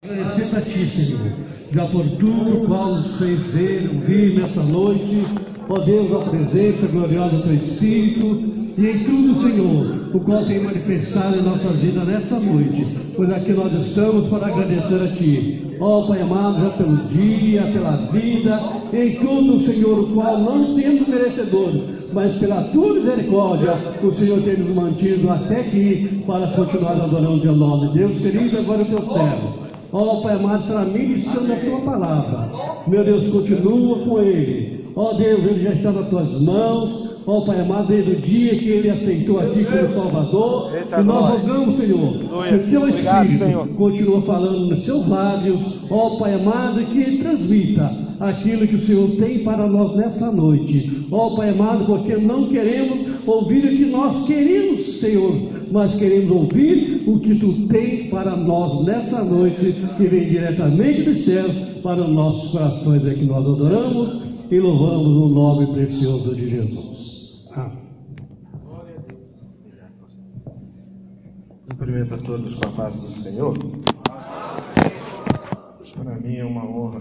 Agradecendo a Ti, Senhor, já por tudo qual fez ver, ouvir nessa noite, ó Deus, a presença gloriosa do Espírito, e em tudo, Senhor, o qual tem manifestado em nossa vida nessa noite, pois aqui nós estamos para agradecer a Ti. Ó Pai amado, já pelo dia, pela vida, em tudo, Senhor, o qual não sendo merecedores, mas pela tua misericórdia, o Senhor tem nos mantido até aqui para continuar adorando o teu nome. Deus querido, agora o teu servo. Ó Pai amado, será ministrando a tua palavra. Meu Deus, continua com ele. Ó Deus, ele já está nas tuas mãos. Ó Pai amado, desde o dia que ele aceitou a Ti como Salvador. Eita, e nós rogamos, Senhor, que o Teu Espírito continua falando nos seus lábios. Ó Pai amado, que ele transmita aquilo que o Senhor tem para nós nessa noite. Ó Pai amado, porque não queremos ouvir o que nós queremos, Senhor, mas queremos ouvir o que Tu tem para nós nessa noite, que vem diretamente dos céus para os nossos corações, é que nós adoramos e louvamos o nome precioso de Jesus. Amém. Cumprimento a todos com a paz do Senhor. Para mim é uma honra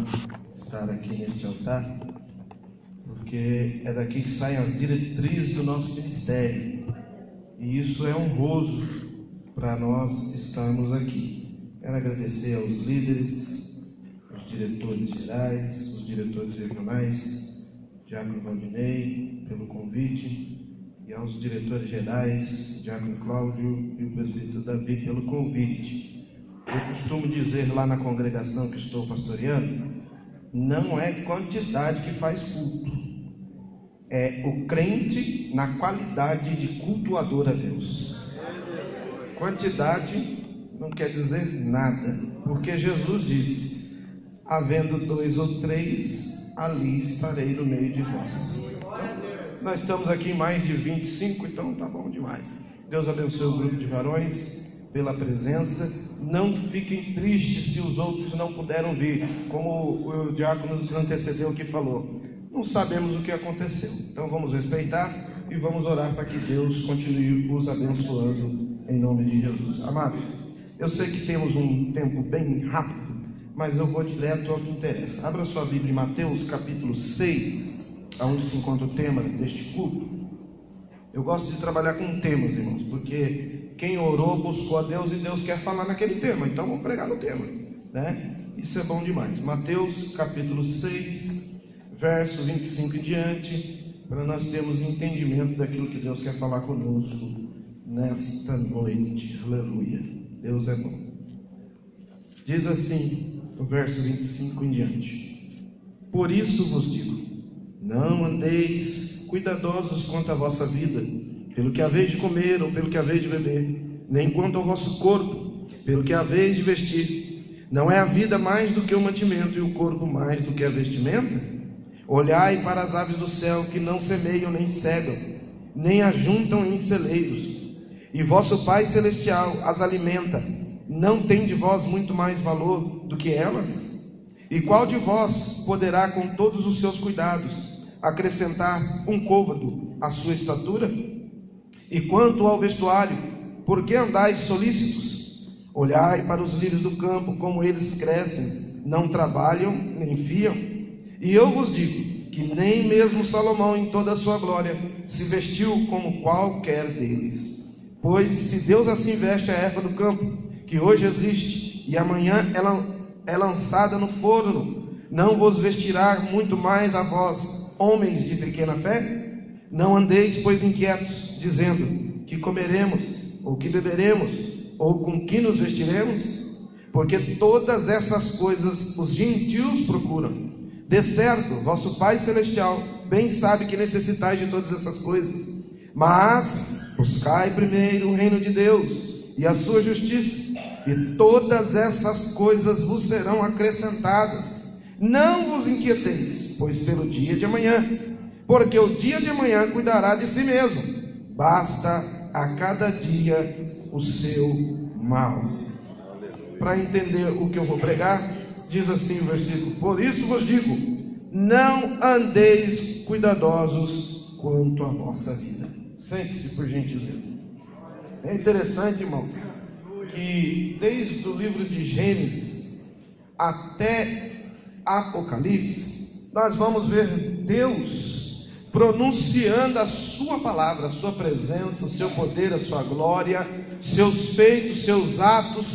estar aqui neste altar, porque é daqui que saem as diretrizes do nosso ministério. E isso é honroso para nós estarmos aqui. Quero agradecer aos líderes, aos diretores gerais, os diretores regionais, Diácono Valdinei, pelo convite e aos diretores gerais, Diácono Cláudio e o presbítero Davi, pelo convite. Eu costumo dizer lá na congregação que estou pastoreando, não é quantidade que faz culto, é o crente na qualidade de cultuador a Deus. Quantidade não quer dizer nada, porque Jesus disse: havendo dois ou três, ali estarei no meio de vós. Nós estamos aqui em mais de 25, então tá bom demais. Deus abençoe o grupo de varões pela presença. Não fiquem tristes se os outros não puderam vir, como o diácono nos antecedeu que falou. Não sabemos o que aconteceu, então vamos respeitar e vamos orar para que Deus continue os abençoando em nome de Jesus. Amados, eu sei que temos um tempo bem rápido, mas eu vou direto ao que interessa. Abra sua Bíblia em Mateus capítulo 6, aonde se encontra o tema deste culto. Eu gosto de trabalhar com temas, irmãos, porque quem orou buscou a Deus e Deus quer falar naquele tema, então vamos pregar no tema, né? Isso é bom demais. Mateus capítulo 6, verso 25 em diante, para nós termos entendimento daquilo que Deus quer falar conosco nesta noite. Aleluia. Deus é bom. Diz assim, o verso 25 em diante: Por isso vos digo, não andeis cuidadosos quanto à vossa vida, pelo que haveis de comer ou pelo que haveis de beber, nem quanto ao vosso corpo, pelo que haveis de vestir. Não é a vida mais do que o mantimento e o corpo mais do que a vestimenta? Olhai para as aves do céu que não semeiam nem cegam, nem ajuntam em celeiros, e vosso Pai celestial as alimenta. Não tem de vós muito mais valor do que elas? E qual de vós poderá, com todos os seus cuidados, acrescentar um côvado à sua estatura? E quanto ao vestuário, por que andais solícitos? Olhai para os lírios do campo, como eles crescem, não trabalham nem fiam. E eu vos digo que nem mesmo Salomão, em toda a sua glória, se vestiu como qualquer deles. Pois se Deus assim veste a erva do campo, que hoje existe e amanhã ela é lançada no forno, não vos vestirá muito mais a vós, homens de pequena fé? Não andeis, pois, inquietos, dizendo: que comeremos, ou que beberemos, ou com que nos vestiremos? Porque todas essas coisas os gentios procuram. De certo, vosso Pai Celestial bem sabe que necessitais de todas essas coisas. Mas buscai primeiro o reino de Deus e a sua justiça, e todas essas coisas vos serão acrescentadas. Não vos inquieteis, pois pelo dia de amanhã, porque o dia de amanhã cuidará de si mesmo. Basta a cada dia o seu mal. Para entender o que eu vou pregar, diz assim o versículo: Por isso vos digo, não andeis cuidadosos quanto à vossa vida. Sente-se por gentileza. É interessante, irmão, que desde o livro de Gênesis até Apocalipse, nós vamos ver Deus pronunciando a sua palavra, a sua presença, o seu poder, a sua glória, seus feitos, seus atos,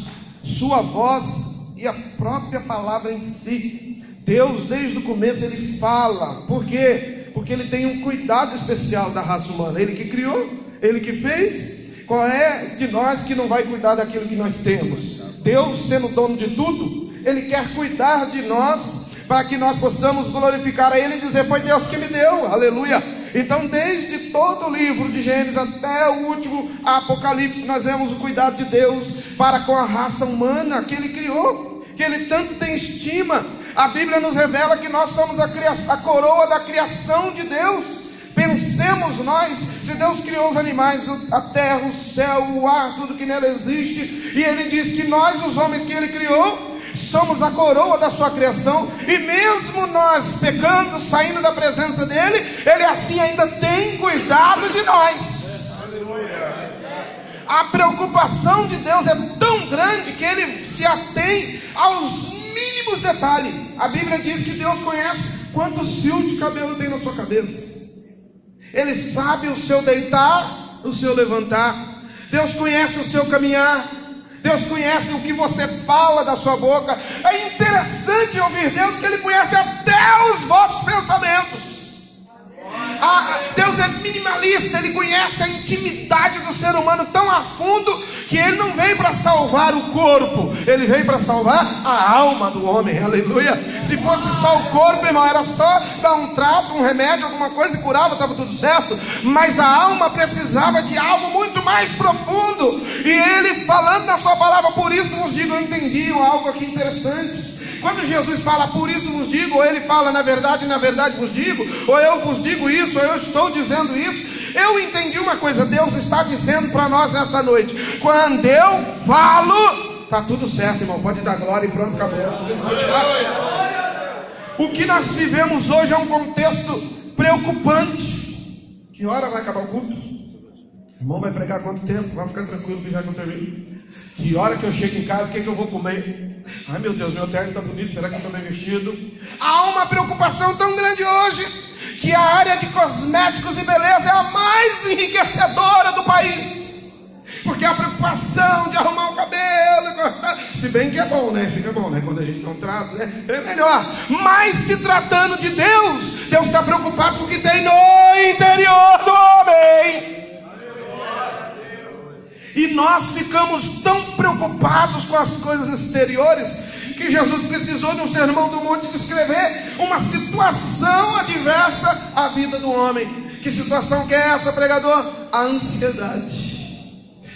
sua voz e a própria palavra em si. Deus, desde o começo, ele fala. Por quê? Porque ele tem um cuidado especial da raça humana. Ele que criou, ele que fez. Qual é de nós que não vai cuidar daquilo que nós temos? Deus, sendo dono de tudo, ele quer cuidar de nós para que nós possamos glorificar a Ele e dizer: Foi Deus que me deu, aleluia. Então, desde todo o livro de Gênesis até o último Apocalipse, nós vemos o cuidado de Deus para com a raça humana que Ele criou, que Ele tanto tem estima. A Bíblia nos revela que nós somos a, a coroa da criação de Deus. Pensemos nós, se Deus criou os animais, a terra, o céu, o ar, tudo que nela existe, e Ele diz que nós, os homens que Ele criou, somos a coroa da sua criação, e mesmo nós pecando, saindo da presença dele, ele assim ainda tem cuidado de nós. A preocupação de Deus é tão grande que ele se atém aos mínimos detalhes. A Bíblia diz que Deus conhece quantos fios de cabelo tem na sua cabeça. Ele sabe o seu deitar, o seu levantar. Deus conhece o seu caminhar. Deus conhece o que você fala da sua boca. É interessante ouvir Deus que Ele conhece até os vossos pensamentos. Ah, Deus é minimalista, Ele conhece a intimidade do ser humano tão a fundo que Ele não veio para salvar o corpo, Ele veio para salvar a alma do homem, aleluia. Se fosse só o corpo, irmão, era só dar um trato, um remédio, alguma coisa e curava, estava tudo certo. Mas a alma precisava de algo muito mais profundo. E Ele falando na Sua palavra, por isso vos digo, eu entendi algo aqui interessante. Quando Jesus fala, por isso vos digo, ou ele fala, na verdade, na verdade vos digo, ou eu vos digo isso, ou eu estou dizendo isso, eu entendi uma coisa, Deus está dizendo para nós nessa noite: quando eu falo, está tudo certo, irmão, pode dar glória e pronto, acabou. O que nós vivemos hoje é um contexto preocupante. Que hora vai acabar o culto? O irmão vai pregar quanto tempo? Vai ficar tranquilo que já não termino. Que hora que eu chego em casa, o que, é que eu vou comer? Ai meu Deus, meu terno está bonito, será que eu estou bem vestido? Há uma preocupação tão grande hoje que a área de cosméticos e beleza é a mais enriquecedora do país. Porque a preocupação de arrumar o cabelo, cortar, se bem que é bom, né? Fica bom, né? Quando a gente contrata, né? É melhor. Mas se tratando de Deus, Deus está preocupado com o que tem no interior do homem. E nós ficamos tão preocupados com as coisas exteriores que Jesus precisou de um sermão do monte descrever uma situação adversa à vida do homem. Que situação que é essa, pregador? A ansiedade.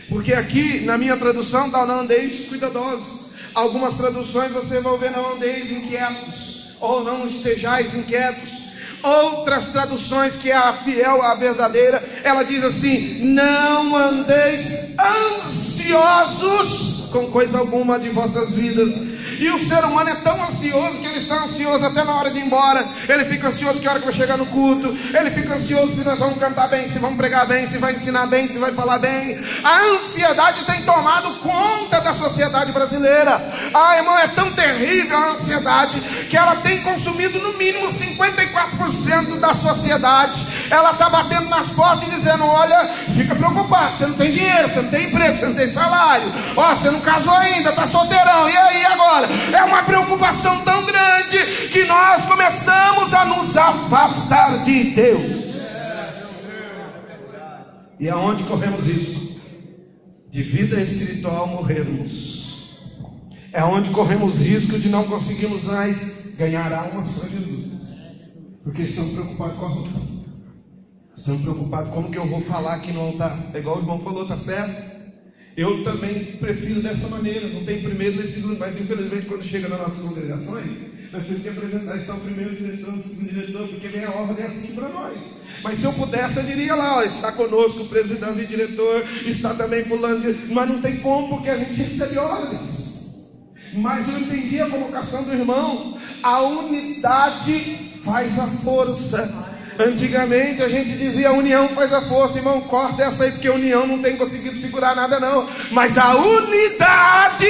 Porque aqui na minha tradução está andeis cuidadosos. Algumas traduções você vai ver não andeis inquietos, ou não estejais inquietos. Outras traduções, que é a fiel, a verdadeira, ela diz assim: Não andeis ansiosos com coisa alguma de vossas vidas e o ser humano é tão ansioso que ele está ansioso até na hora de ir embora. Ele fica ansioso que hora que vai chegar no culto. Ele fica ansioso se nós vamos cantar bem, se vamos pregar bem, se vai ensinar bem, se vai falar bem. A ansiedade tem tomado conta da sociedade brasileira. Ah, irmão, é tão terrível a ansiedade que ela tem consumido no mínimo 54% da sociedade. Ela está batendo nas portas e dizendo: Olha, fica preocupado, você não tem dinheiro, você não tem emprego, você não tem salário. Ó, você não casou ainda, está solteirão. E aí agora? É uma preocupação tão grande que nós começamos a nos afastar de Deus. E aonde corremos isso? De vida espiritual morrermos. É onde corremos risco de não conseguirmos mais ganhar almas para Jesus. Porque estamos preocupados com a roupa. Estamos preocupados como que eu vou falar aqui no altar. É igual o irmão falou, tá certo? Eu também prefiro dessa maneira, não tem primeiro nesse segundo, mas infelizmente quando chega nas nossas congregações, nós temos que apresentar está o primeiro diretor, segundo diretor, porque vem a ordem assim para nós. Mas se eu pudesse, eu diria lá, ó, está conosco o presidente e diretor, está também fulano, de... mas não tem como, porque a gente recebe ordens. Mas eu entendi a colocação do irmão, a unidade faz a força. Antigamente a gente dizia a união faz a força, irmão, corta essa aí, porque a união não tem conseguido segurar nada, não. Mas a unidade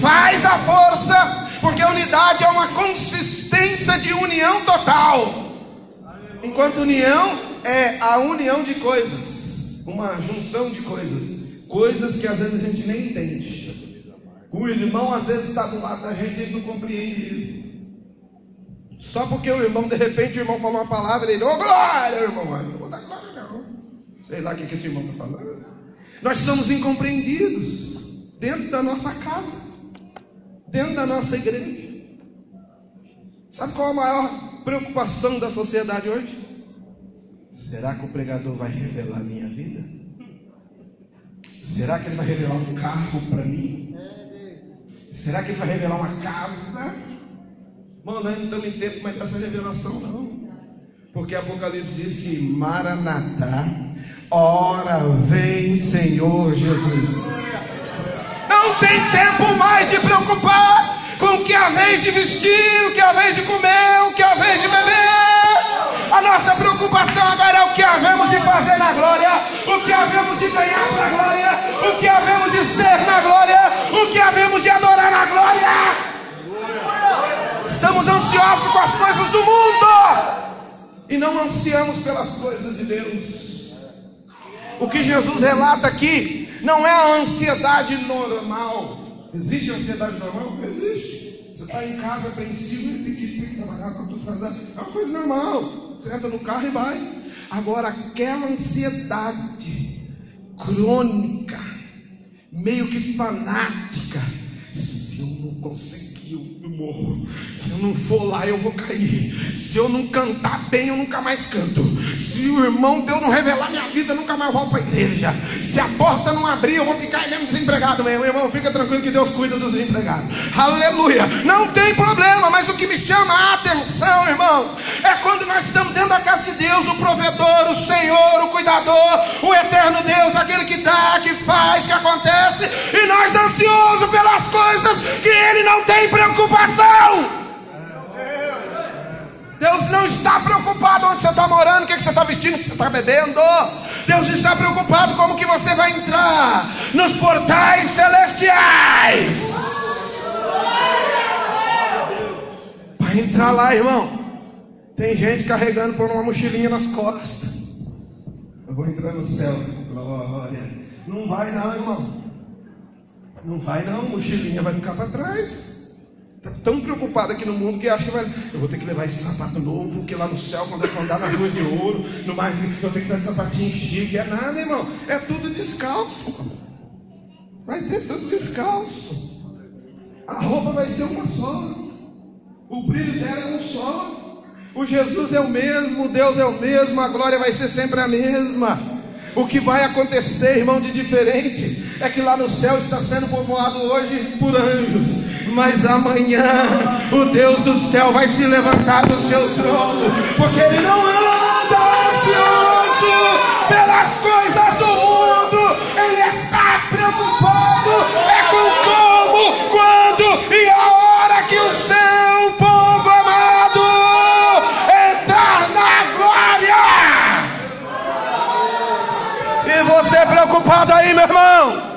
faz a força, porque a unidade uma consistência de união total. Enquanto união é a união de coisas, uma junção de coisas, coisas que às vezes a gente nem entende. O irmão às vezes está do lado da gente e não compreende. Só porque o irmão, de repente, o irmão falou uma palavra, ele, ô oh, glória, irmão, não vou dar glória não. Sei lá o que, esse irmão está falando. Nós somos incompreendidos dentro da nossa casa, dentro da nossa igreja. Sabe qual a maior preocupação da sociedade hoje? Será que o pregador vai revelar a minha vida? Será que ele vai revelar um carro para mim? Será que ele vai revelar uma casa? Mano, nós não estamos em tempo mais dessa revelação, não. Porque Apocalipse diz que Maranatá, ora vem Senhor Jesus. Não tem tempo mais de preocupar com o que é a vez de vestir, o que é a vez de comer, o que é a vez de beber. A nossa preocupação agora é o que havemos de fazer na glória, o que havemos de ganhar para a glória, o que havemos de ser na glória, o que havemos de adorar na glória. Com as coisas do mundo e não ansiamos pelas coisas de Deus. O que Jesus relata aqui não é a ansiedade normal. Existe ansiedade normal? Existe. Você está em casa apreensivo e tem que trabalhar, para tudo fazer. É uma coisa normal. Você entra no carro e vai. Agora, aquela ansiedade crônica, meio que fanática, se eu não conseguir, eu morro. Se eu não for lá, eu vou cair. Se eu não cantar bem, eu nunca mais canto. Se o irmão Deus não revelar minha vida, eu nunca mais volto para a igreja. Se a porta não abrir, eu vou ficar mesmo desempregado mesmo. Irmão, fica tranquilo que Deus cuida dos desempregados. Aleluia. Não tem problema, mas o que me chama a atenção, irmãos, é quando nós estamos dentro da casa de Deus, o provedor, o Senhor, o cuidador, o eterno Deus, aquele que dá, que faz, que acontece, e nós ansiosos pelas coisas que Ele não tem preocupação. Deus não está preocupado onde você está morando, o que, você está vestindo, o que você está bebendo. Deus está preocupado como que você vai entrar nos portais celestiais. Para entrar lá, irmão, tem gente carregando por uma mochilinha nas costas. Eu vou entrar no céu, glória. Não vai não, irmão. Não vai não, mochilinha vai ficar para trás. Está tão preocupado aqui no mundo que acha que vai. Eu vou ter que levar esse sapato novo, que lá no céu, quando eu for andar nas ruas de ouro, no mar, eu tenho que esse sapatinho chique. É nada, irmão. É tudo descalço. Vai ter tudo descalço. A roupa vai ser uma só. O brilho dela é um só. O Jesus é o mesmo, Deus é o mesmo, a glória vai ser sempre a mesma. O que vai acontecer, irmão, de diferente, é que lá no céu está sendo povoado hoje por anjos mas amanhã o Deus do céu vai se levantar do seu trono, porque Ele não anda ansioso pelas coisas do mundo, Ele está preocupado é com como, quando e a hora que o seu povo amado entrar na glória. E você preocupado aí, meu irmão?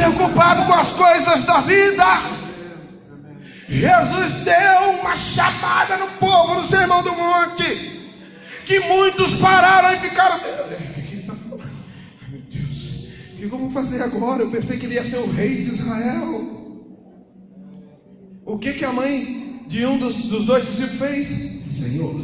Preocupado com as coisas da vida. Jesus deu uma chamada no povo no Sermão do Monte, que muitos pararam e ficaram. Meu Deus, o que eu vou fazer agora? Eu pensei que ele ia ser o rei de Israel. O que, que a mãe de um dos, dos dois discípulos fez? Senhor,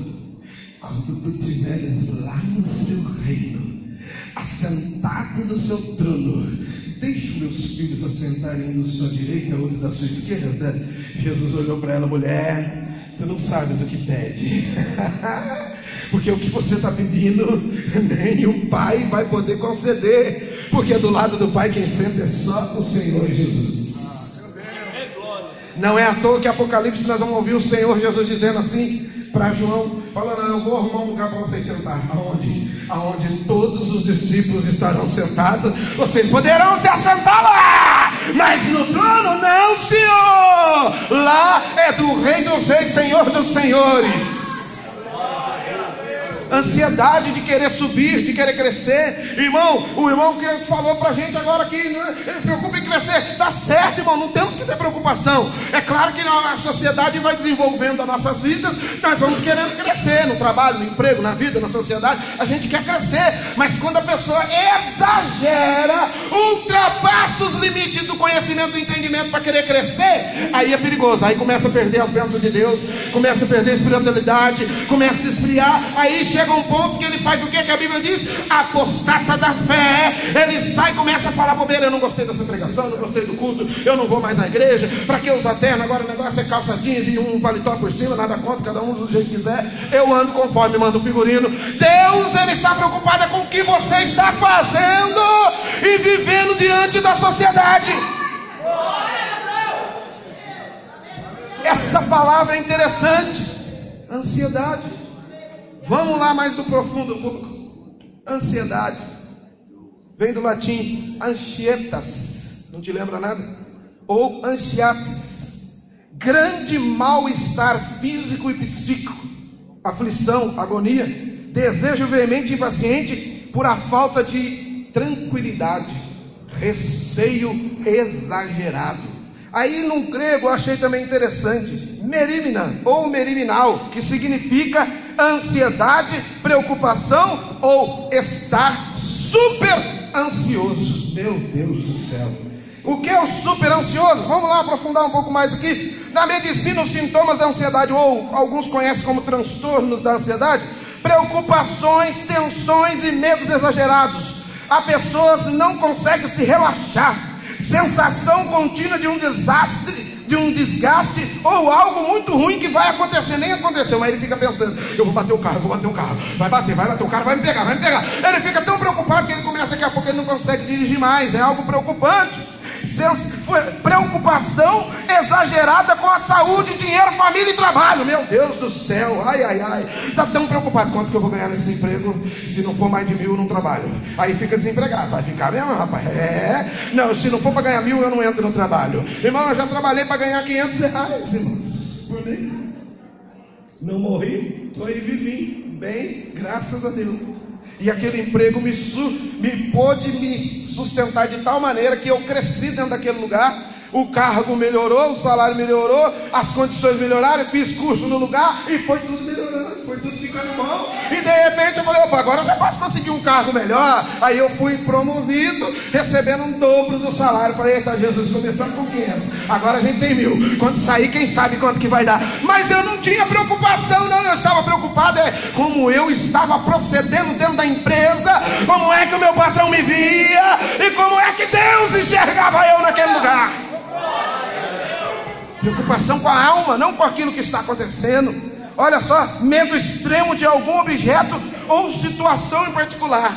quando tu estiveres lá no seu reino, assentado no seu trono, Deixe meus filhos assentarem um da sua direita, outro da sua esquerda. Jesus olhou para ela, mulher, tu não sabes o que pede. Porque o que você está pedindo, nem o Pai vai poder conceder. Porque do lado do Pai quem senta é só o Senhor Jesus. Não é à toa que Apocalipse nós vamos ouvir o Senhor Jesus dizendo assim para João, falando, eu vou arrumar um lugar para vocês sentar. Aonde? Aonde todos os discípulos estarão sentados, vocês poderão se assentar lá, mas no trono não, Senhor. Lá é do Rei dos Reis, Senhor dos Senhores. Ansiedade de querer subir, de querer crescer. Irmão, o irmão que falou pra gente agora aqui, né, preocupa em crescer. Tá certo, irmão, não temos que ter preocupação. É claro que a sociedade vai desenvolvendo as nossas vidas, nós vamos querendo crescer no trabalho, no emprego, na vida, na sociedade. A gente quer crescer, mas quando a pessoa exagera, ultrapassa os limites do conhecimento, do entendimento para querer crescer, aí é perigoso. Aí começa a perder as bênçãos de Deus, começa a perder a espiritualidade, começa a esfriar. Aí chega um ponto que ele faz o que, que a Bíblia diz? Apostata da fé. Ele sai e começa a falar bobeira. Eu não gostei dessa pregação, não gostei do culto, eu não vou mais na igreja. Para que usar terno? Agora o negócio é calça jeans e um paletó por cima, nada contra, cada um do jeito que quiser. Eu ando conforme manda o figurino. Deus, Ele está preocupado com o que você está fazendo e vivendo diante da sociedade. Essa palavra é interessante. Ansiedade. Vamos lá mais do profundo um pouco. Ansiedade. Vem do latim anxietas. Não te lembra nada? Ou ansiates. Grande mal-estar físico e psíquico. Aflição, agonia. Desejo veemente e impaciente por a falta de tranquilidade. Receio exagerado Aí no grego eu achei também interessante, merimina ou meriminal, que significa ansiedade, preocupação ou estar super ansioso. Meu Deus do céu. O que é o super ansioso? Vamos lá aprofundar um pouco mais aqui. Na medicina, os sintomas da ansiedade, ou alguns conhecem como transtornos da ansiedade, preocupações, tensões e medos exagerados. A pessoa não consegue se relaxar sensação contínua de um desastre, de um desgaste ou algo muito ruim que vai acontecer, nem aconteceu, mas ele fica pensando: eu vou bater o carro, vou bater o carro, vai bater, vai bater o carro, vai me pegar, vai me pegar. Ele fica tão preocupado que ele começa daqui a pouco ele não consegue dirigir mais, é algo preocupante preocupação exagerada com a saúde, dinheiro, família e trabalho. Meu Deus do céu, ai, ai, ai. Está tão preocupado quanto que eu vou ganhar nesse emprego se não for mais de mil, eu não trabalho. Aí fica desempregado, vai ficar mesmo, rapaz. É, não, se não for para ganhar mil, eu não entro no trabalho. Irmão, eu já trabalhei para ganhar 500 reais, irmãos, por mês. Não morri, estou aí vivinho, bem, graças a Deus. E aquele emprego me, me pôde me sustentar de tal maneira que eu cresci dentro daquele lugar. O cargo melhorou, o salário melhorou, as condições melhoraram, fiz curso no lugar e foi tudo melhorando, foi tudo ficando bom. E de repente eu falei, opa, agora eu já posso conseguir um cargo melhor. Aí eu fui promovido, recebendo um dobro do salário. Falei, eita Jesus, começando com 500, agora a gente tem mil. Quando sair, quem sabe quanto que vai dar. Mas eu não tinha preocupação, não, eu estava preocupado é como eu estava procedendo dentro da empresa, como é que o meu patrão me via e como é que Deus enxergava eu naquele lugar. Preocupação com a alma, não com aquilo que está acontecendo. Olha só, medo extremo de algum objeto ou situação em particular.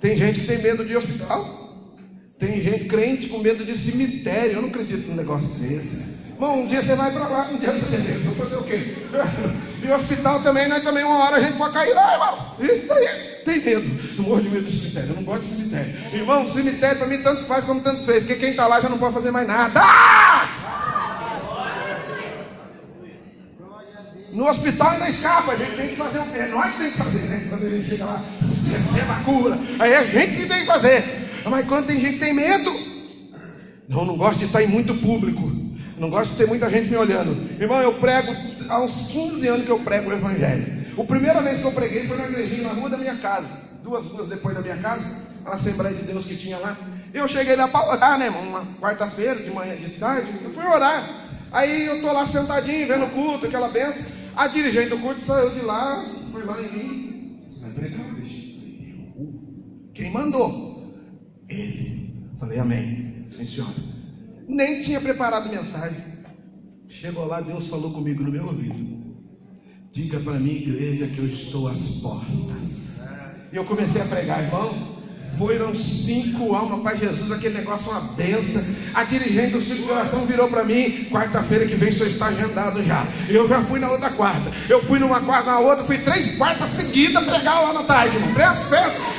Tem gente que tem medo de hospital. Tem gente crente com medo de cemitério. Eu não acredito num negócio desse. Bom, um dia você vai para lá, um dia você vai Vou fazer o quê? E hospital também, nós também uma hora a gente pode cair lá, irmão. E tem medo. Não morro de medo de cemitério. Eu não gosto de cemitério. Irmão, cemitério para mim tanto faz como tanto fez. Porque quem está lá já não pode fazer mais nada. Ah! No hospital ainda escapa, a gente tem que fazer o quê? Nós que tem que fazer, né? Quando ele chega lá, receba a cura. Aí é a gente que tem que fazer. Mas quando tem gente que tem medo, não, não gosto de estar em muito público. Não gosto de ter muita gente me olhando. Irmão, eu prego há uns 15 anos que eu prego o Evangelho. A primeira vez que eu preguei foi na igrejinha, na rua da minha casa. Duas ruas depois da minha casa, a Assembleia de Deus que tinha lá. Eu cheguei lá para orar, né, irmão? Uma quarta-feira, de manhã, de tarde. Eu fui orar. Aí eu tô lá sentadinho, vendo o culto, aquela benção. A dirigente do culto saiu de lá, foi lá em mim. Vai pregar? Quem mandou? Ele. Falei, amém. Sim, senhora. Nem tinha preparado mensagem. Chegou lá, Deus falou comigo no meu ouvido. Diga para mim, igreja, que eu estou às portas. E eu comecei a pregar, irmão. Foram cinco almas para Jesus, aquele negócio uma benção. A dirigente do ciclo de oração virou para mim, quarta-feira que vem só está agendado já. Eu já fui na outra quarta. Eu fui numa quarta, na outra, fui três quartas seguidas pregar lá na tarde, irmão.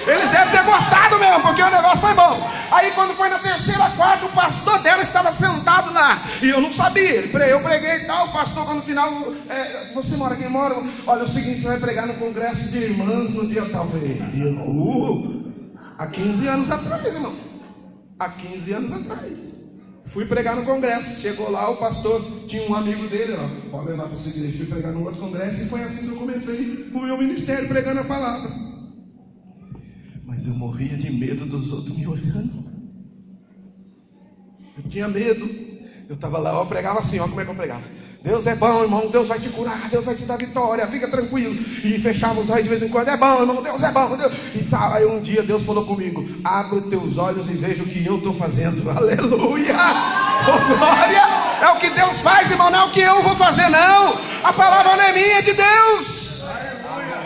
Eles devem ter gostado mesmo, porque o negócio foi bom. Aí quando foi na terceira quarta, o pastor dela estava sentado lá. E eu não sabia. Eu preguei e tal, o pastor, quando no final, é, você mora aqui, mora. Olha, é o seguinte, você vai pregar no congresso de irmãs no dia tal. Eu falei, uh, Há 15 anos atrás, irmão. Há 15 anos atrás. Fui pregar no congresso. Chegou lá, o pastor tinha um amigo dele, ó. Pode levar para essa igreja. Fui pregar no outro congresso e foi assim que eu comecei o meu ministério pregando a palavra. Mas eu morria de medo dos outros me olhando. Eu tinha medo. Eu estava lá, eu pregava assim, ó, como é que eu pregava? Deus é bom, irmão. Deus vai te curar. Deus vai te dar vitória. Fica tranquilo. E fechava os olhos de vez em quando. É bom, irmão. Deus é bom. Deus... E tal. Aí um dia Deus falou comigo: Abre os teus olhos e veja o que eu estou fazendo. Aleluia. Oh, glória. É o que Deus faz, irmão. Não é o que eu vou fazer, não. A palavra não é minha, é de Deus.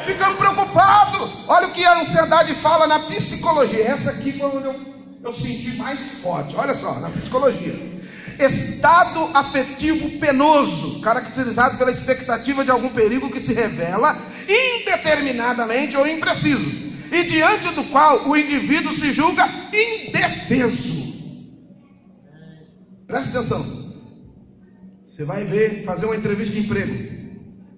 Ficamos preocupados. Olha o que a ansiedade fala na psicologia. Essa aqui foi onde eu, eu senti mais forte. Olha só, na psicologia estado afetivo penoso, caracterizado pela expectativa de algum perigo que se revela indeterminadamente ou impreciso, e diante do qual o indivíduo se julga indefeso. Preste atenção. Você vai ver, fazer uma entrevista de emprego.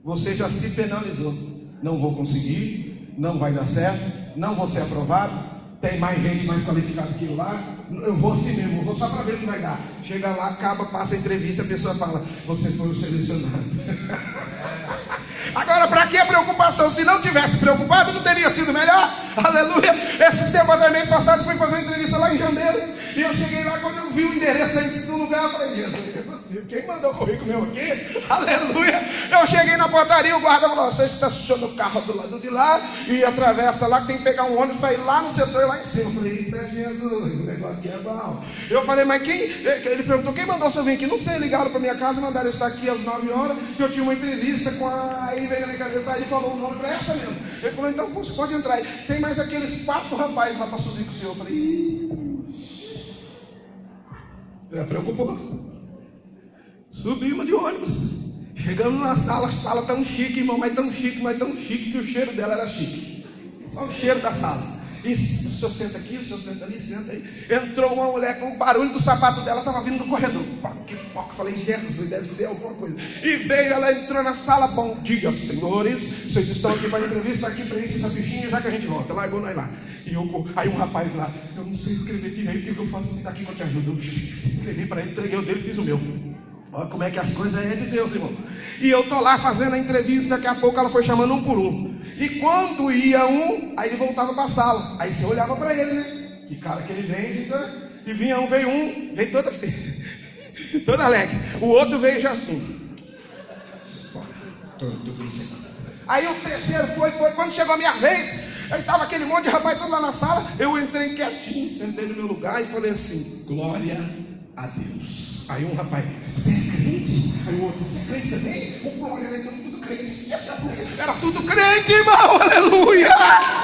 Você já se penalizou. Não vou conseguir, não vai dar certo, não vou ser aprovado, tem mais gente mais qualificada que eu lá, eu vou assim mesmo, eu vou só para ver o que vai dar. Chega lá, acaba, passa a entrevista, a pessoa fala, você foi o selecionado. Agora, para que a preocupação? Se não tivesse preocupado, não teria sido melhor? Aleluia! Esse tempo atrás, passado, fui fazer uma entrevista lá em janeiro. E eu cheguei lá, quando eu vi o endereço aí no lugar, eu falei, Jesus, é possível. Quem mandou o currículo meu aqui? Aleluia. Eu cheguei na portaria, o guarda falou, você está estaciona o carro do lado de lá e atravessa lá, que tem que pegar um ônibus para ir lá no setor, lá em cima. Eu falei, eita Jesus, o negócio aqui é bom. Eu falei, mas quem? Ele perguntou, quem mandou você vir aqui? Não sei, ligaram para minha casa, mandaram estar aqui às 9 horas, que eu tinha uma entrevista com a... Aí veio na minha cabeça, aí falou o nome para essa mesmo. Ele falou, então pode entrar aí. Tem mais aqueles quatro rapazes lá para subir com o senhor. Eu falei, Ih. Já preocupou. Subimos de ônibus. Chegamos na sala, a sala tão chique, irmão, mas tão chique, mas tão chique que o cheiro dela era chique. Só o cheiro da sala. E o senhor senta aqui, o senhor senta ali, senta aí. Entrou uma mulher com o barulho do sapato dela, estava vindo do corredor. Que poco, falei, Jesus, deve ser alguma coisa. E veio, ela entrou na sala, bom dia, senhores. Vocês estão aqui para entrevista, aqui para essa bichinha, já que a gente volta. Largou nós lá. E eu, aí um rapaz lá, eu não sei escrever direito, o que eu faço? Senta aqui que eu te ajudo. Eu escrevi para ele, entreguei o dele, fiz o meu. Olha como é que as coisas é de Deus, irmão. E eu tô lá fazendo a entrevista, daqui a pouco ela foi chamando um por um. E quando ia um, aí ele voltava para a sala. Aí você olhava para ele, né? Que cara que ele vem, então, e vinha um, veio um, veio todo assim, todo alegre. O outro veio já assim. Aí o terceiro foi, foi, quando chegou a minha vez, Aí estava aquele monte de rapaz todo lá na sala. Eu entrei quietinho, sentei no meu lugar e falei assim: Glória a Deus. Aí um rapaz, você é crente? Aí o outro, você é crente também? O glória era tudo crente. Era tudo crente, irmão, aleluia!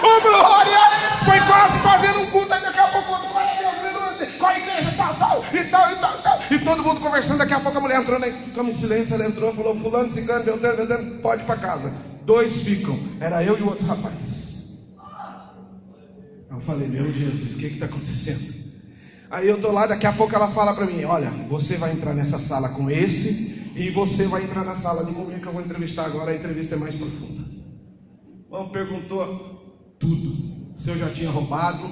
O glória! Foi quase fazendo um culto, daqui a pouco, glória a Deus, qual a igreja, tal, e tal, e tal, e tal. E todo mundo conversando, daqui a pouco a mulher entrou, né? Ficamos em silêncio, ela entrou, falou, fulano, ciclano, beltrano, beltrano, pode ir para casa. Dois ficam, era eu e o outro rapaz. Eu falei, meu Jesus, o que está acontecendo? Aí eu estou lá, daqui a pouco ela fala para mim: Olha, você vai entrar nessa sala com esse, e você vai entrar na sala de comigo que eu vou entrevistar agora. A entrevista é mais profunda. Bom, perguntou tudo: se eu já tinha roubado,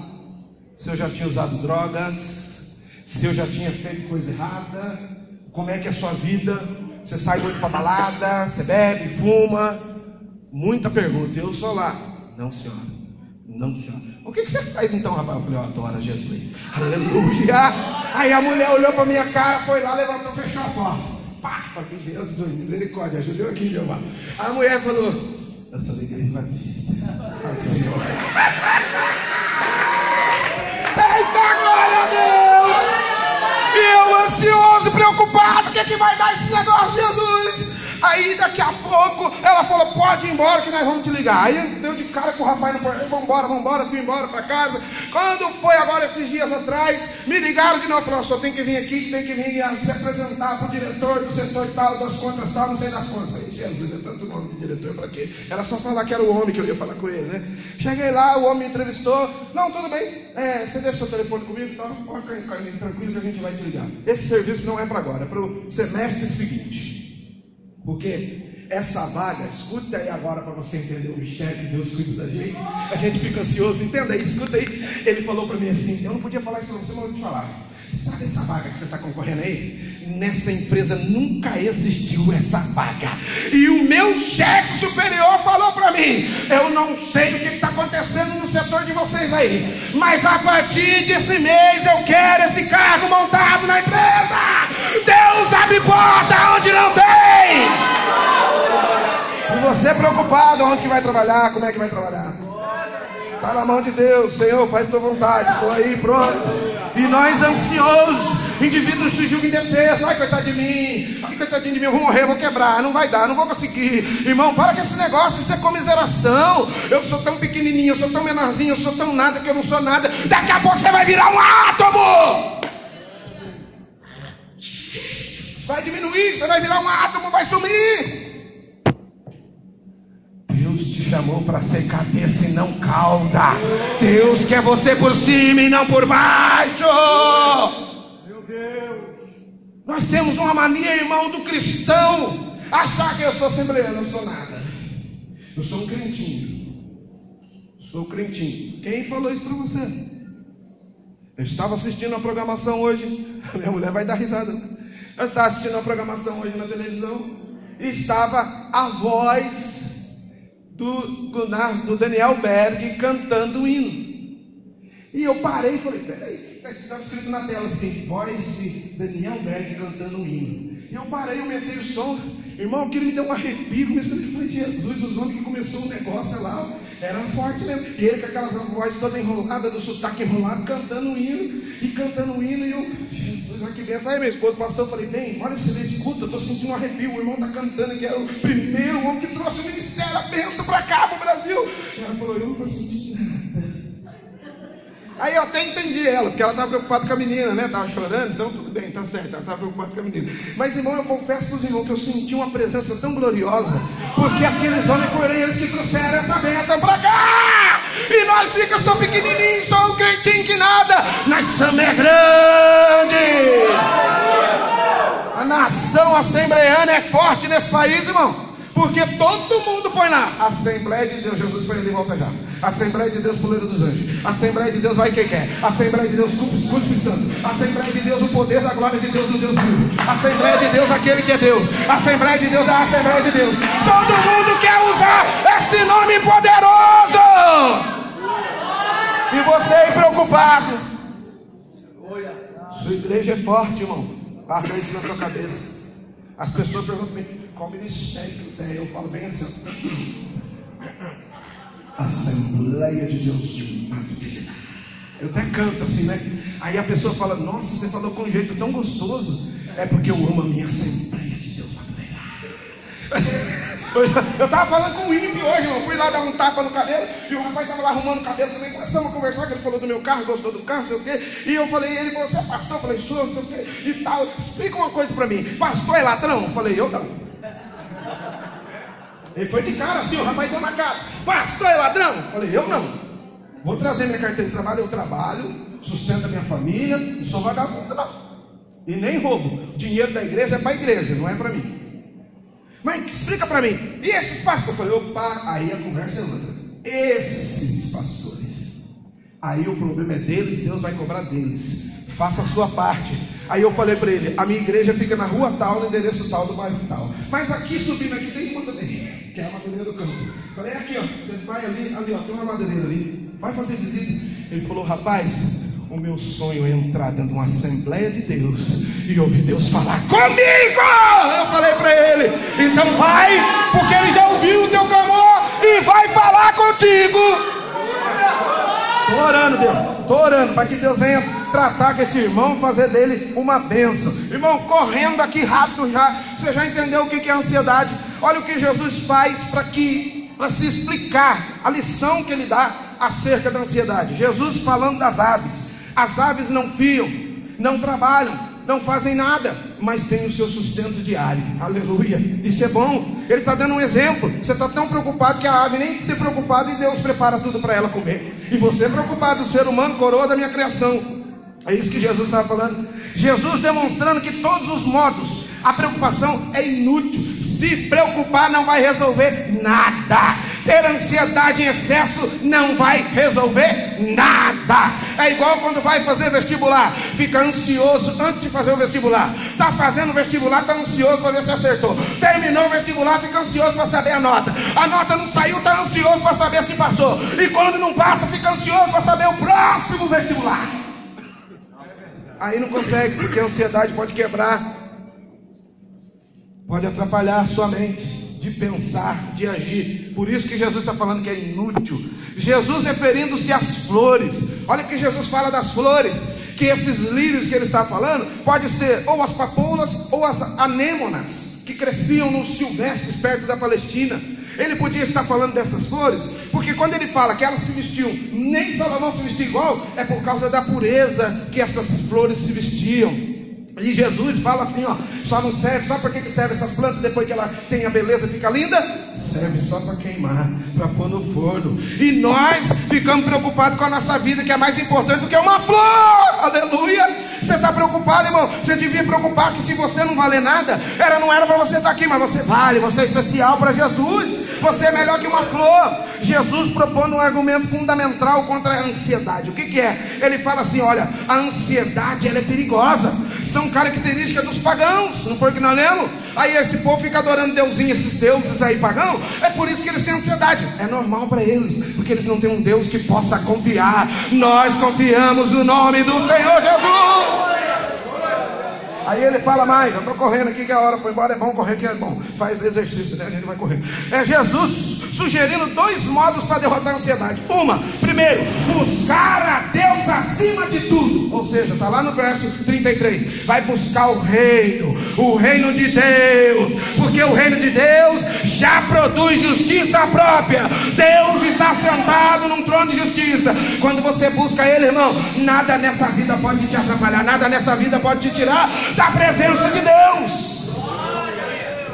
se eu já tinha usado drogas, se eu já tinha feito coisa errada, como é que é a sua vida? Você sai muito para balada, você bebe, fuma. Muita pergunta. Eu sou lá. Não, senhora. Não, senhor. O que, você faz então, rapaz? Eu falei, eu adoro Jesus. Aleluia. Aí a mulher olhou para minha cara, foi lá, levantou, fechou a porta. Pá, falei, Jesus, misericórdia, ajudeu aqui, Jeová. A mulher falou, eu sou da igreja batista. Senhor. Eita, glória a Deus! E eu ansioso, preocupado, o que, é que vai dar esse negócio, Jesus? Aí daqui a pouco Ela falou: pode ir embora que nós vamos te ligar. Aí deu de cara com o rapaz vamos embora, vamos embora, fui embora para casa. Quando foi agora esses dias atrás, me ligaram de novo: falaram: só tem que vir aqui, tem que vir se apresentar para o diretor do setor tal, das contas tal, não sei das contas. Aí, Jesus, é tanto nome de diretor para quê? Era só falar que era o homem que eu ia falar com ele, né? Cheguei lá, o homem me entrevistou: não, tudo bem, é, você deixa o telefone comigo, então pode ficar tranquilo que a gente vai te ligar. Esse serviço não é para agora, é para o semestre seguinte. Porque essa vaga, escuta aí agora para você entender o mistério que Deus cuida da gente. A gente fica ansioso, entenda aí, escuta aí. Ele falou para mim assim: eu não podia falar isso para você, mas eu vou te falar. Sabe essa vaga que você está concorrendo aí? Nessa empresa nunca existiu essa vaga. E o meu chefe superior falou para mim: Eu não sei o que está acontecendo no setor de vocês aí, mas a partir desse mês eu quero esse cargo montado na empresa. Deus abre porta onde não tem. E você preocupado, onde que vai trabalhar, como é que vai trabalhar? Está na mão de Deus, Senhor, faz tua vontade. Estou aí, pronto. E nós ansiosos, indivíduos se julgam indefesos. Ai, coitado de mim. Ai, coitadinho de mim, vou morrer, vou quebrar. Não vai dar, não vou conseguir. Irmão, para com esse negócio, isso é comiseração. Eu sou tão pequenininho, eu sou tão menorzinho, eu sou tão nada que eu não sou nada. Daqui a pouco você vai virar um átomo. Vai diminuir, você vai virar um átomo, vai sumir chamou para ser cabeça e não cauda. Deus quer você por cima e não por baixo. Meu Deus. Nós temos uma mania, irmão, do cristão achar que eu sou assembleano, não sou nada. Eu sou um crentinho. Sou crentinho. Quem falou isso para você? Eu estava assistindo a programação hoje. Minha mulher vai dar risada. Eu estava assistindo a programação hoje na televisão. E estava a voz do, do Daniel Berg cantando o hino. E eu parei e falei, peraí, estava escrito na tela assim, voz de Daniel Berg cantando o hino. E eu parei, eu meti o som, irmão, aquilo me deu um arrepio, comecei a falar, Jesus, os homens que começou um negócio lá, era forte mesmo. E ele com aquela voz toda enrolada, do sotaque enrolado, cantando o hino, e cantando o hino, e eu, Jesus. Aí minha esposa, pastor, eu falei, bem, olha você ver, escuta, eu estou sentindo um arrepio, o irmão está cantando, que era o primeiro homem que trouxe o ministério, a bênção para cá, para o Brasil. E ela falou, eu não estou sentindo nada. Aí eu até entendi ela, porque ela estava preocupada com a menina, né? Estava chorando, então tudo bem, tá certo, ela estava preocupada com a menina. Mas, irmão, eu confesso para os irmãos que eu senti uma presença tão gloriosa, porque aqueles homens foram eles que trouxeram essa bênção para cá! E nós ficamos tão pequenininhos, só um crentinho que nada, somos é grande! A nação assembleana é forte nesse país, irmão. Porque todo mundo põe lá. Assembleia de Deus, Jesus foi ali volta já. Assembleia de Deus, puleiro dos anjos. Assembleia de Deus, vai quem quer. Assembleia de Deus, Cuspe Santo. Assembleia de Deus, o poder da glória de Deus, do Deus vivo. Assembleia de Deus, aquele que é Deus. Assembleia de Deus, a Assembleia de Deus. Todo mundo quer usar esse nome poderoso. E você aí preocupado. Sua igreja é forte, irmão. Guarda isso na sua cabeça. As pessoas perguntam qual ministério que é? Eu falo bem assim. Assembleia de Deus Eu até canto assim, né? Aí a pessoa fala, nossa, você falou com um jeito tão gostoso. É porque eu amo a minha Assembleia Eu estava falando com o ímpio hoje, irmão. Fui lá dar um tapa no cabelo e o rapaz estava lá arrumando o cabelo também. Começamos a conversar, que ele falou do meu carro, gostou do carro, sei o quê. E eu falei, ele falou, você é pastor? Eu falei, sou, não sei o quê. E tal. Explica uma coisa para mim. Pastor é ladrão? Eu falei, eu não. Ele foi de cara assim, o rapaz deu na cara. Pastor é ladrão? Eu falei, eu não. Vou trazer minha carteira de trabalho, eu trabalho, sustento a minha família, não sou vagabundo, não. E nem roubo. Dinheiro da igreja é para a igreja, não é para mim. Mas explica para mim. E esses pastores? Eu falei, opa, aí a conversa é outra. Esses pastores. Aí o problema é deles, Deus vai cobrar deles. Faça a sua parte. Aí eu falei para ele, a minha igreja fica na rua tal, no endereço tal, do bairro tal. Mas aqui subindo aqui tem uma madeireira, que é a madeireira do campo. Falei, aqui ó, você vai ali, ali ó, tem uma madeireira ali. Vai fazer visita. Ele falou, rapaz, o meu sonho é entrar dentro de uma Assembleia de Deus e ouvir Deus falar comigo. Eu falei para ele: então vai, porque ele já ouviu o teu clamor e vai falar contigo. Estou orando, Deus, estou orando para que Deus venha tratar com esse irmão, fazer dele uma bênção. Irmão, correndo aqui rápido já, você já entendeu o que é ansiedade? Olha o que Jesus faz para que para se explicar a lição que ele dá acerca da ansiedade. Jesus falando das aves. As aves não fiam, não trabalham, não fazem nada, mas têm o seu sustento diário. Aleluia. Isso é bom. Ele está dando um exemplo. Você está tão preocupado que a ave nem está preocupada e Deus prepara tudo para ela comer. E você é preocupado, o ser humano, coroa da minha criação. É isso que Jesus estava falando. Jesus demonstrando que todos os modos a preocupação é inútil. Se preocupar não vai resolver nada. Ter ansiedade em excesso não vai resolver nada. É igual quando vai fazer vestibular, fica ansioso antes de fazer o vestibular. Está fazendo o vestibular, está ansioso para ver se acertou. Terminou o vestibular, fica ansioso para saber a nota. A nota não saiu, está ansioso para saber se passou. E quando não passa, fica ansioso para saber o próximo vestibular. Aí não consegue, porque a ansiedade pode quebrar pode atrapalhar a sua mente de pensar, de agir. Por isso que Jesus está falando que é inútil. Jesus referindo-se às flores. Olha que Jesus fala das flores. Que esses lírios que ele está falando, pode ser ou as papoulas ou as anêmonas, que cresciam nos silvestres perto da Palestina. Ele podia estar falando dessas flores, porque quando ele fala que elas se vestiam, nem Salomão se vestia igual, é por causa da pureza que essas flores se vestiam. E Jesus fala assim, ó, só não serve, sabe para que serve essas plantas depois que ela tem a beleza fica linda? Serve só para queimar, para pôr no forno. E nós ficamos preocupados com a nossa vida, que é mais importante do que uma flor. Aleluia! Você está preocupado, irmão? Você devia preocupar que se você não valer nada, era não era para você estar aqui, mas você vale, você é especial para Jesus. Você é melhor que uma flor. Jesus propõe um argumento fundamental contra a ansiedade. O que, que é? Ele fala assim: olha, a ansiedade ela é perigosa. São características dos pagãos. Não foi o que nós lemos? Aí esse povo fica adorando deusinhos, esses deuses aí pagãos. É por isso que eles têm ansiedade. É normal para eles, porque eles não têm um Deus que possa confiar. Nós confiamos no nome do Senhor Jesus. Aí ele fala mais, eu estou correndo aqui que a hora foi embora, é bom correr que é bom. Faz exercício, né? A gente vai correr. É Jesus sugerindo dois modos para derrotar a ansiedade. Uma, primeiro, buscar a Deus acima de tudo. Ou seja, está lá no verso 33. Vai buscar o reino, o reino de Deus, porque o reino de Deus já produz justiça própria. Deus está sentado num trono de justiça. Quando você busca Ele, irmão, nada nessa vida pode te atrapalhar, nada nessa vida pode te tirar da presença de Deus.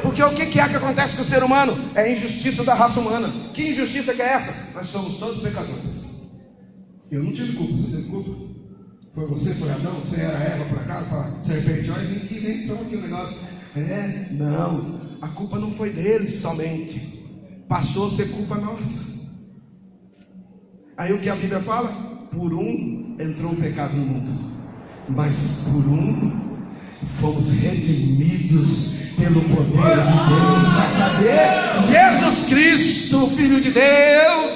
Porque o que é que acontece com o ser humano? É a injustiça da raça humana. Que injustiça que é essa? Nós somos todos pecadores. Eu não tive culpa, você teve culpa? Foi você, foi Adão, você era Eva por acaso, a serpente, olha, nem, nem entrou aqui o negócio. É, não, a culpa não foi deles somente, passou a ser culpa nossa. Aí o que a Bíblia fala? Por um entrou o pecado no mundo, mas por um fomos redimidos pelo poder de Deus. Jesus Cristo, Filho de Deus.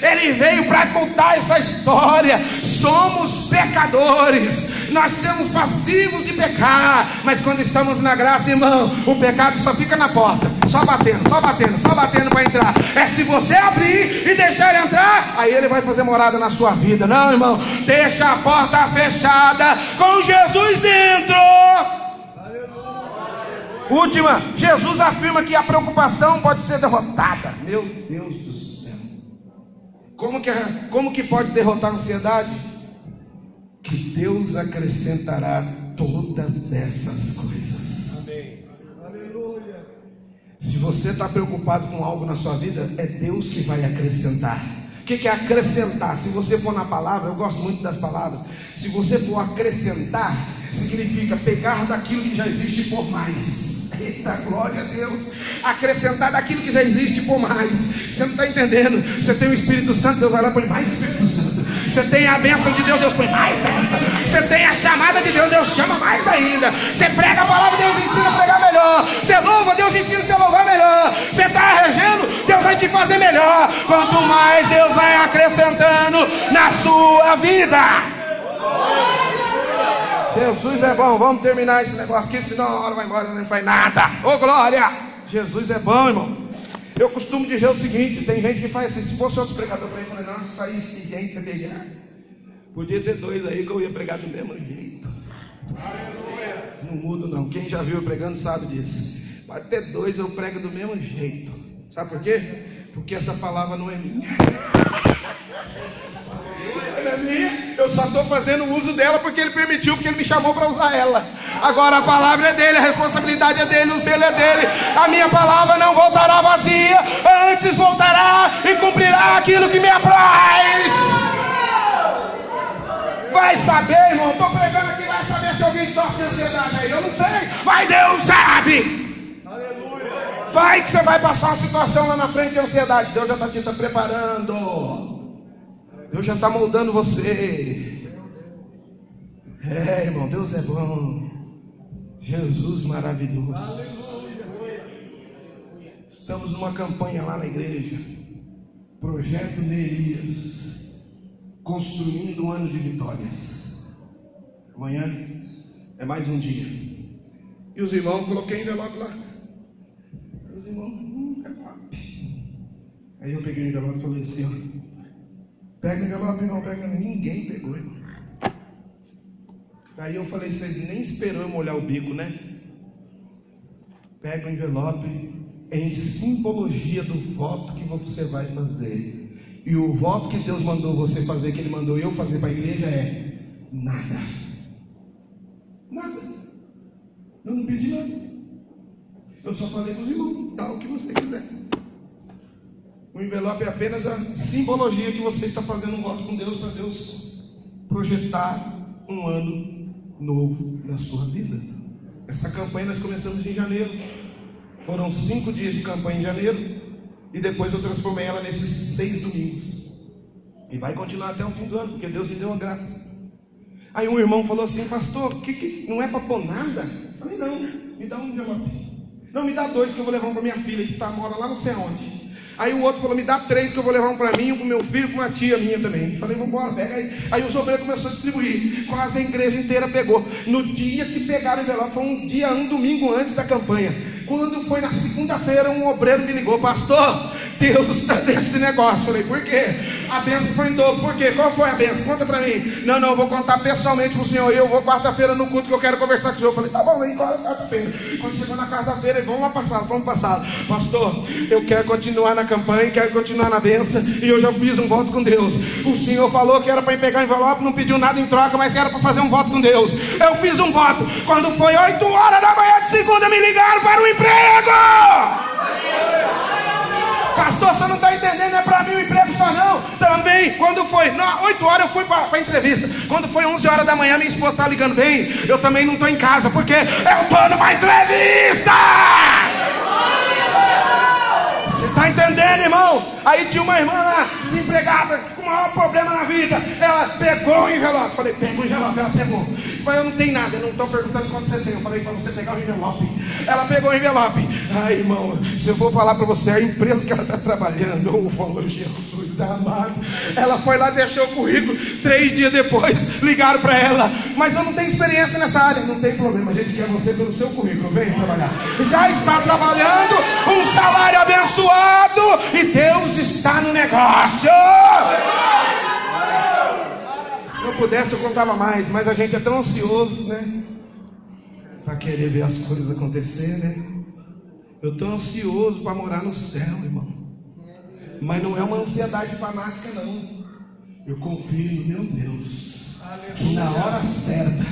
Ele veio para contar essa história. Somos pecadores, nós somos passivos de pecar, mas quando estamos na graça, irmão, o pecado só fica na porta, só batendo, só batendo, só batendo para entrar. É se você abrir e deixar ele entrar, aí ele vai fazer morada na sua vida. Não, irmão, deixa a porta fechada com Jesus dentro. Última, Jesus afirma que a preocupação pode ser derrotada. Meu Deus. Como que, como que pode derrotar a ansiedade? Que Deus acrescentará todas essas coisas. Amém. Aleluia. Se você está preocupado com algo na sua vida, é Deus que vai acrescentar. O que, que é acrescentar? Se você for na palavra, eu gosto muito das palavras. Se você for acrescentar, significa pegar daquilo que já existe por mais. Eita, glória a Deus. Acrescentar daquilo que já existe por mais. Você não está entendendo. Você tem o Espírito Santo, Deus vai lá e põe mais Espírito Santo. Você tem a bênção de Deus, Deus põe mais bênção. Você tem a chamada de Deus, Deus chama mais ainda. Você prega a palavra, Deus ensina a pregar melhor. Você louva, Deus ensina a louvar melhor. Você está regendo, Deus vai te fazer melhor. Quanto mais Deus vai acrescentando na sua vida. Jesus é bom, vamos terminar esse negócio aqui, senão a hora vai embora e não faz nada. Ô oh, glória! Jesus é bom, irmão. Eu costumo dizer o seguinte: tem gente que faz assim, se fosse outro pregador para ele, falei, não, isso aí se gente pegar. Podia ter dois aí que eu ia pregar do mesmo jeito. Não mudo não. Quem já viu pregando sabe disso. Pode ter dois, eu prego do mesmo jeito. Sabe por quê? Porque essa palavra não é minha. É minha. Eu só estou fazendo uso dela porque ele permitiu, porque ele me chamou para usar ela. Agora a palavra é dele, a responsabilidade é dele, o selo é dele. A minha palavra não voltará vazia, antes voltará e cumprirá aquilo que me apraz. Vai saber, irmão. Estou pregando aqui, vai saber se alguém sofre de ansiedade aí. Eu não sei, mas Deus sabe. Vai que você vai passar uma situação lá na frente de ansiedade. Deus já está te preparando. Deus já está moldando você. É, irmão, Deus é bom. Jesus maravilhoso. Estamos numa campanha lá na igreja. Projeto Neerias. Construindo um ano de vitórias. Amanhã é mais um dia. E os irmãos, coloquei envelope lá. Os irmãos, hum, envelope. Aí eu peguei o envelope e falei assim: ó, pega o envelope, irmão, pega. Ninguém pegou, irmão. Aí eu falei, vocês nem esperou eu molhar o bico, né? Pega o envelope em simbologia do voto que você vai fazer. E o voto que Deus mandou você fazer, que Ele mandou eu fazer para a igreja é nada. Nada. Eu não pedi nada. Eu só falei para os irmãos, dá o que você quiser. O envelope é apenas a simbologia que você está fazendo um voto com Deus para Deus projetar um ano novo na sua vida. Essa campanha nós começamos em janeiro. Foram cinco dias de campanha em janeiro. E depois eu transformei ela nesses seis domingos. E vai continuar até o fim do ano, porque Deus me deu a graça. Aí um irmão falou assim, pastor, que, que não é para pôr nada? Eu falei, não, me dá um envelope. Não, me dá dois que eu vou levar um para minha filha, que tá, mora lá não sei aonde. Aí o outro falou: me dá três que eu vou levar um para mim, um para meu filho, para uma tia minha também. Falei: vamos embora, pega aí. Aí o sobreiro começou a distribuir. Quase a igreja inteira pegou. No dia que pegaram o envelope, foi um dia, um domingo antes da campanha. Quando foi na segunda-feira, um obreiro me ligou: Pastor, Deus está nesse negócio. Falei: Por quê? A benção foi em dobro. Por quê? Qual foi a benção? Conta para mim. Não, não, eu vou contar pessoalmente para o senhor. Eu vou quarta-feira no culto que eu quero conversar com o senhor. Falei: Tá bom, vem quarta-feira. Quando chegou na quarta-feira, vamos lá passar, vamos passar. Pastor, eu quero continuar na campanha, quero continuar na benção. E eu já fiz um voto com Deus. O senhor falou que era para pegar envelope, não pediu nada em troca, mas que era para fazer um voto com Deus. Eu fiz um voto. Quando foi 8 horas da manhã de segunda, me ligaram para o emprego. Pastor, você não está entendendo, não é para mim o emprego só não. Também, quando foi, não, 8 horas eu fui para a entrevista. Quando foi 11 horas da manhã, minha esposa está ligando bem. Eu também não estou em casa, porque eu estou numa entrevista. Você está entendendo, irmão? Aí tinha uma irmã lá, desempregada, maior problema na vida. Ela pegou o envelope. Falei, pega o envelope. Ela pegou. Falei, eu não tenho nada, eu não estou perguntando quanto você tem. Eu falei para você pegar o envelope. Ela pegou o envelope. Ai, irmão, se eu for falar para você a empresa que ela está trabalhando, eu falo, Jesus amado. Ela foi lá, deixou o currículo. Três dias depois, ligaram para ela. Mas eu não tenho experiência nessa área. Não tem problema, a gente quer você pelo seu currículo. Vem trabalhar. Já está trabalhando, um salário abençoado. E Deus está no negócio. Eu pudesse, eu contava mais, mas a gente é tão ansioso, né? Para querer ver as coisas acontecer, né? Eu estou ansioso para morar no céu, irmão. Mas não é uma ansiedade fanática, não. Eu confio no meu Deus. Que na hora certa,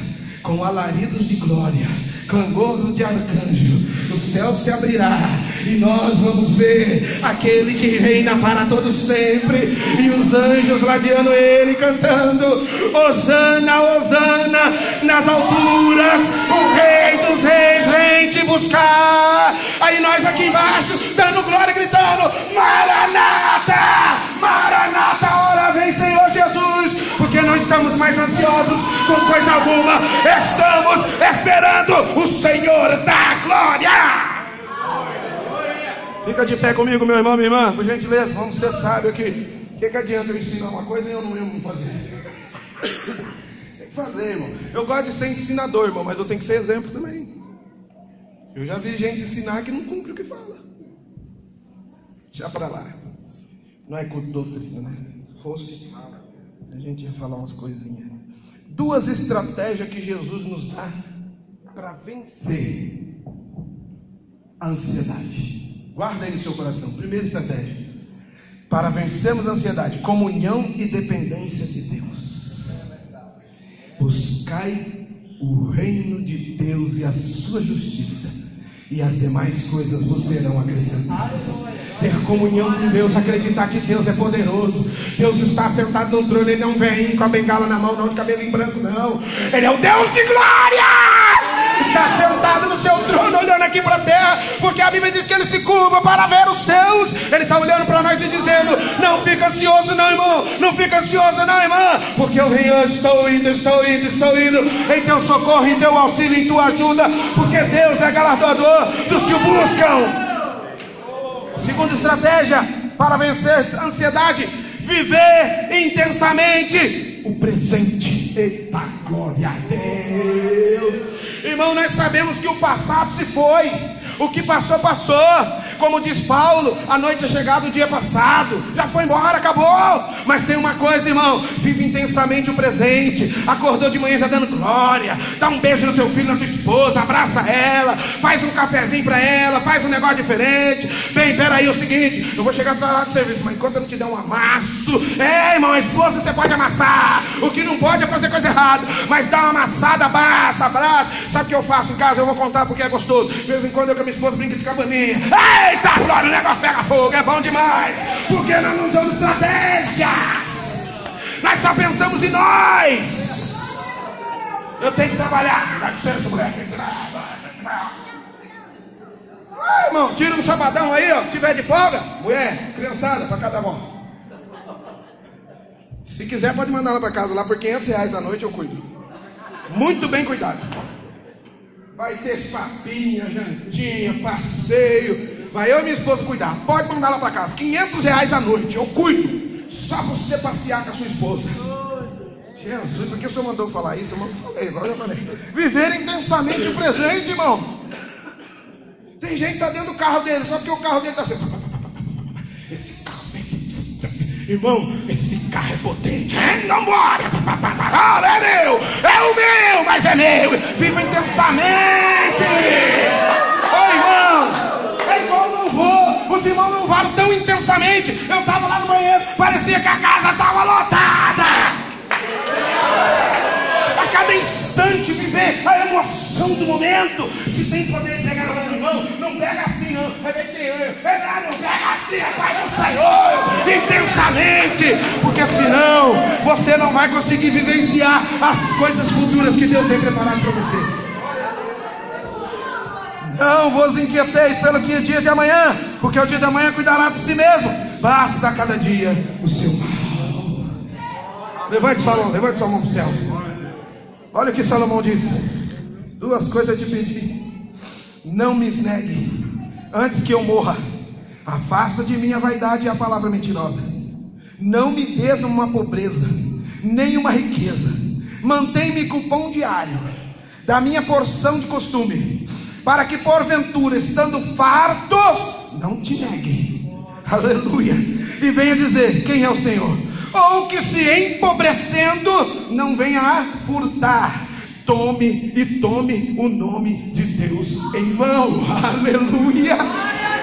com alaridos de glória, clangor de arcanjo, o céu se abrirá e nós vamos ver aquele que reina para todos sempre. E os anjos ladeando ele cantando Osana, Osana nas alturas o rei dos reis vem te buscar. Aí nós aqui embaixo dando glória gritando Maranata Maranata hora vem Senhor Jesus. Porque não estamos mais ansiosos com coisa alguma estamos esperando o Senhor da glória Fica de pé comigo, meu irmão, minha irmã, por gentileza, vamos ser sábios aqui. O que, que adianta eu ensinar uma coisa e eu não mesmo fazer? Tem que fazer, irmão. Eu gosto de ser ensinador, irmão, mas eu tenho que ser exemplo também. Eu já vi gente ensinar que não cumpre o que fala. Já para lá. Não é culto doutrina, né? Se fosse, a gente ia falar umas coisinhas. Duas estratégias que Jesus nos dá para vencer a ansiedade. Guarda aí no seu coração. Primeira estratégia. Para vencermos a ansiedade, comunhão e dependência de Deus. Buscai o reino de Deus e a sua justiça, e as demais coisas vos serão acrescentadas. Ter comunhão com Deus, acreditar que Deus é poderoso. Deus está sentado no trono, Ele não vem com a bengala na mão, não de cabelo em branco, não. Ele é o Deus de glória! está sentado no seu trono, olhando aqui para a terra, porque a Bíblia diz que ele se curva para ver os seus. Ele está olhando para nós e dizendo: Não fica ansioso, não, irmão, não fica ansioso, não, irmã, porque eu venho, eu estou indo, estou indo, estou indo em teu socorro, em teu auxílio, em tua ajuda, porque Deus é galardoador dos que o buscam. Segunda estratégia para vencer a ansiedade: viver intensamente o presente. Eita glória a Deus! Irmão, nós sabemos que o passado se foi, o que passou, passou. Como diz Paulo, a noite é chegada o dia passado, já foi embora, acabou. Mas tem uma coisa, irmão: vive intensamente o presente. Acordou de manhã já dando glória. Dá um beijo no teu filho, na tua esposa, abraça ela, faz um cafezinho para ela, faz um negócio diferente. Bem, peraí, é o seguinte: eu vou chegar para lá do serviço, mas enquanto eu não te der um amasso, é, irmão, a esposa você pode amassar. O que não pode é fazer coisa errada, mas dá uma amassada, abraça, abraça. Sabe o que eu faço em casa? Eu vou contar porque é gostoso. De vez em quando eu com a minha esposa brinca de cabaninha. Ei! Eita, glória, o negócio pega fogo, é bom demais. Porque nós não usamos estratégias. Nós só pensamos em nós. Eu tenho que trabalhar. Dá licença, mulher. Ah, irmão, tira um sabadão aí, ó. Tiver de folga, mulher, criançada, para cada mão. Se quiser, pode mandar ela para casa lá por 500 reais a noite eu cuido. Muito bem cuidado. Vai ter papinha, jantinha, passeio, Vai eu e minha esposa cuidar. Pode mandar ela para casa. 500 reais a noite. Eu cuido. Só você passear com a sua esposa. Jesus, por que o senhor mandou falar isso? Eu falei, agora eu falei. Viver intensamente o presente, irmão. Tem gente que está dentro do carro dele, só porque o carro dele está assim. Esse carro é Irmão, esse carro é potente. É, não bora. É meu. É o meu, mas é meu. Viva intensamente. Momento. Se tem poder pegar na mão não pega assim, não. É bem que é, não pega assim, é Pai do Senhor, intensamente. Porque senão você não vai conseguir vivenciar as coisas futuras que Deus tem preparado para você. Não vos inquieteis pelo que é dia de amanhã, porque o dia de amanhã cuidará de si mesmo. Basta cada dia o seu mal. Levante Salomão, levante sua mão para o céu. Olha o que Salomão diz: Duas coisas te pedi. Não me negue antes que eu morra. Afasta de mim a vaidade e a palavra mentirosa. Não me des uma pobreza, nem uma riqueza. Mantém-me com o pão diário, da minha porção de costume para que porventura, estando farto, não te negue. Aleluia. E venha dizer: quem é o Senhor? Ou que se empobrecendo, não venha a furtar. Tome e tome o nome de Deus em mão. Aleluia.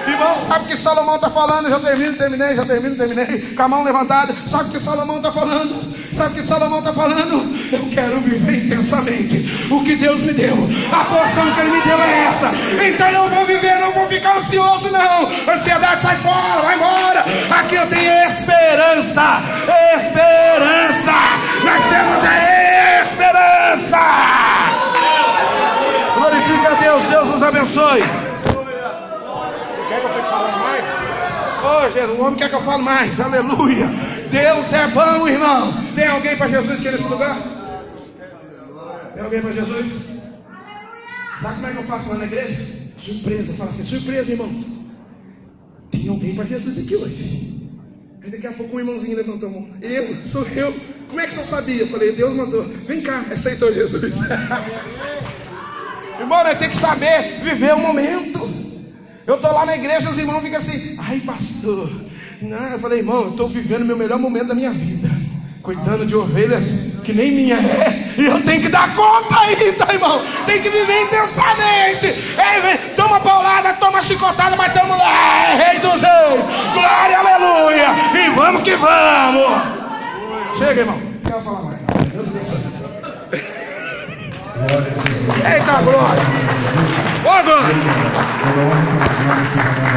Irmão, sabe o que Salomão está falando? Já termino, terminei, já termino, terminei. Com a mão levantada. Sabe o que Salomão está falando? Sabe o que Salomão está falando? Eu quero viver intensamente o que Deus me deu. A porção que Ele me deu é essa. Então eu vou viver, não vou ficar ansioso, não. Ansiedade sai fora, vai embora. Aqui eu tenho esperança. Esperança. Nós temos a esperança. Glorifique a Deus. Deus nos abençoe. Oh, Jesus, o homem quer que eu fale mais. Aleluia. Deus é bom, irmão. Tem alguém para Jesus aqui nesse lugar? Tem alguém para Jesus? Sabe como é que eu faço lá na igreja? Surpresa. Fala assim: surpresa, irmãos. Tem alguém para Jesus aqui hoje. Aí daqui a pouco um irmãozinho levantou a mão. Eu, sou eu. Como é que você sabia? Eu falei, Deus mandou. Vem cá, aceitou Jesus. Irmão, nós temos que saber viver o momento. Eu estou lá na igreja, os irmãos ficam assim, ai pastor. Não, eu falei, irmão, eu estou vivendo o meu melhor momento da minha vida. Cuidando de ovelhas que nem minha é. E eu tenho que dar conta ainda, irmão. Tem que viver intensamente. Ei, toma paulada, toma chicotada, mas estamos lá, é rei dos reis, glória, aleluia, e vamos que vamos. Chega, irmão. Eita glória! Ô glória!